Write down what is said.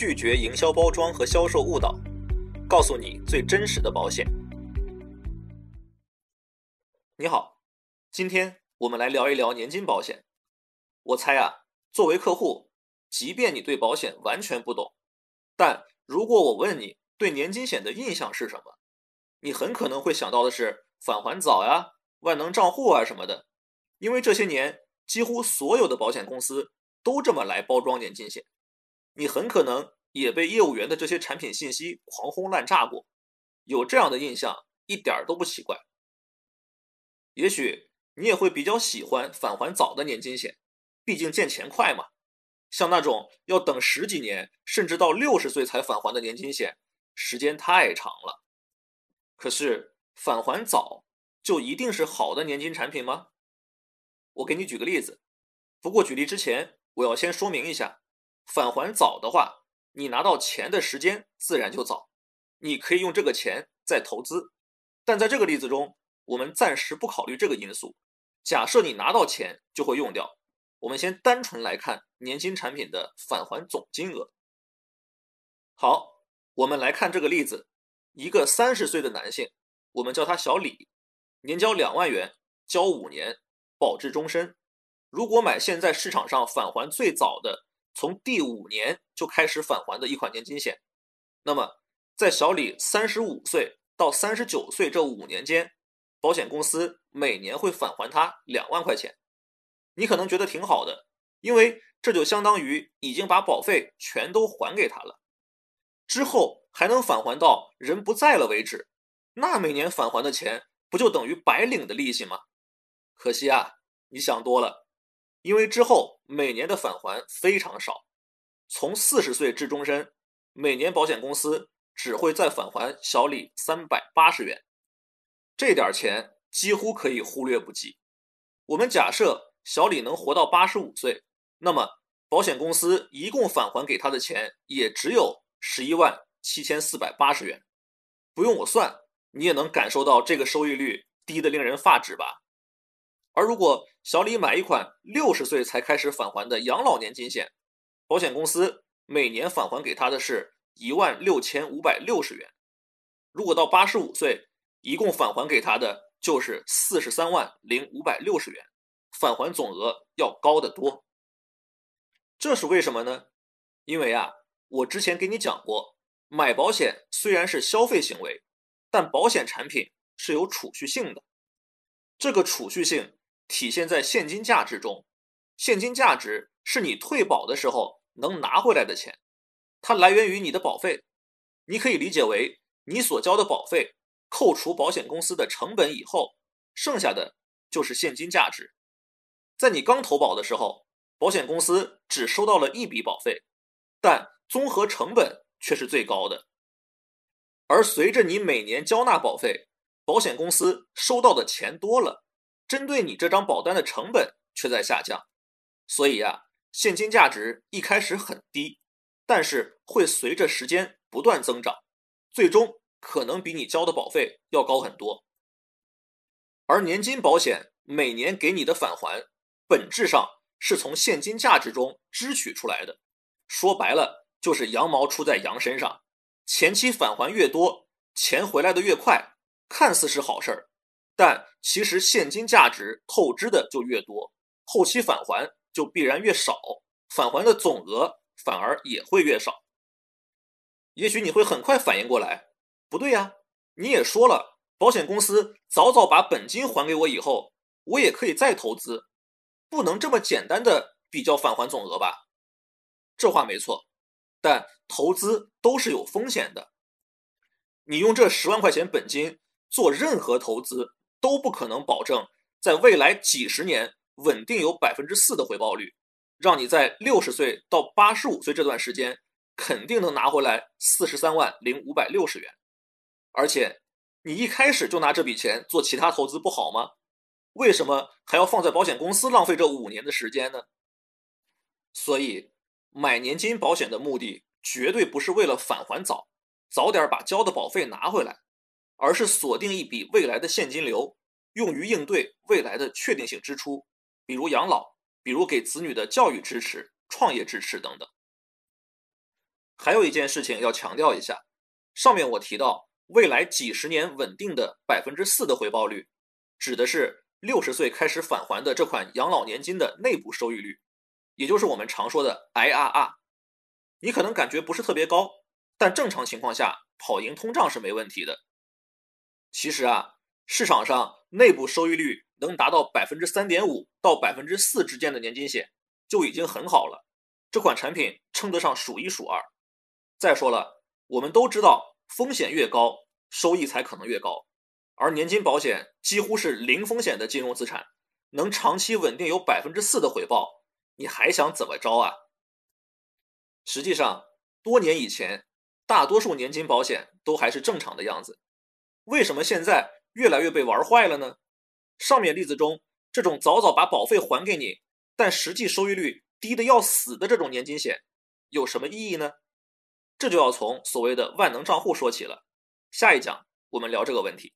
拒绝营销包装和销售误导，告诉你最真实的保险。你好，今天我们来聊一聊年金保险。我猜啊，作为客户，即便你对保险完全不懂，但如果我问你对年金险的印象是什么，你很可能会想到的是返还早呀、万能账户啊什么的，因为这些年几乎所有的保险公司都这么来包装年金险。你很可能也被业务员的这些产品信息狂轰滥炸过，有这样的印象一点都不奇怪。也许你也会比较喜欢返还早的年金险，毕竟见钱快嘛。像那种要等十几年，甚至到六十岁才返还的年金险，时间太长了。可是返还早就一定是好的年金产品吗？我给你举个例子。不过举例之前，我要先说明一下。返还早的话，你拿到钱的时间自然就早，你可以用这个钱再投资。但在这个例子中，我们暂时不考虑这个因素。假设你拿到钱就会用掉，我们先单纯来看年金产品的返还总金额。好，我们来看这个例子：一个三十岁的男性，我们叫他小李，年交两万元，交五年，保至终身。如果买现在市场上返还最早的。从第五年就开始返还的一款年金险，那么在小李三十五岁到三十九岁这五年间，保险公司每年会返还他两万块钱。你可能觉得挺好的，因为这就相当于已经把保费全都还给他了，之后还能返还到人不在了为止。那每年返还的钱不就等于白领的利息吗？可惜啊，你想多了。因为之后每年的返还非常少，从四十岁至终身，每年保险公司只会再返还小李三百八十元，这点钱几乎可以忽略不计。我们假设小李能活到八十五岁，那么保险公司一共返还给他的钱也只有十一万七千四百八十元。不用我算，你也能感受到这个收益率低得令人发指吧？而如果小李买一款六十岁才开始返还的养老年金险，保险公司每年返还给他的是一万六千五百六十元。如果到八十五岁，一共返还给他的就是四十三万零五百六十元，返还总额要高得多。这是为什么呢？因为啊，我之前给你讲过，买保险虽然是消费行为，但保险产品是有储蓄性的，这个储蓄性。体现在现金价值中，现金价值是你退保的时候能拿回来的钱，它来源于你的保费。你可以理解为你所交的保费扣除保险公司的成本以后，剩下的就是现金价值。在你刚投保的时候，保险公司只收到了一笔保费，但综合成本却是最高的。而随着你每年交纳保费，保险公司收到的钱多了。针对你这张保单的成本却在下降，所以呀，现金价值一开始很低，但是会随着时间不断增长，最终可能比你交的保费要高很多。而年金保险每年给你的返还，本质上是从现金价值中支取出来的，说白了就是羊毛出在羊身上，前期返还越多，钱回来的越快，看似是好事儿。但其实现金价值透支的就越多，后期返还就必然越少，返还的总额反而也会越少。也许你会很快反应过来，不对呀，你也说了，保险公司早早把本金还给我以后，我也可以再投资，不能这么简单的比较返还总额吧？这话没错，但投资都是有风险的，你用这十万块钱本金做任何投资。都不可能保证在未来几十年稳定有百分之四的回报率，让你在六十岁到八十五岁这段时间肯定能拿回来四十三万零五百六十元。而且你一开始就拿这笔钱做其他投资不好吗？为什么还要放在保险公司浪费这五年的时间呢？所以买年金保险的目的绝对不是为了返还早，早点把交的保费拿回来。而是锁定一笔未来的现金流，用于应对未来的确定性支出，比如养老，比如给子女的教育支持、创业支持等等。还有一件事情要强调一下，上面我提到未来几十年稳定的百分之四的回报率，指的是六十岁开始返还的这款养老年金的内部收益率，也就是我们常说的 IRR。你可能感觉不是特别高，但正常情况下跑赢通胀是没问题的。其实啊，市场上内部收益率能达到百分之三点五到百分之四之间的年金险就已经很好了，这款产品称得上数一数二。再说了，我们都知道，风险越高，收益才可能越高，而年金保险几乎是零风险的金融资产，能长期稳定有百分之四的回报，你还想怎么着啊？实际上，多年以前，大多数年金保险都还是正常的样子。为什么现在越来越被玩坏了呢？上面例子中，这种早早把保费还给你，但实际收益率低的要死的这种年金险，有什么意义呢？这就要从所谓的万能账户说起了。下一讲我们聊这个问题。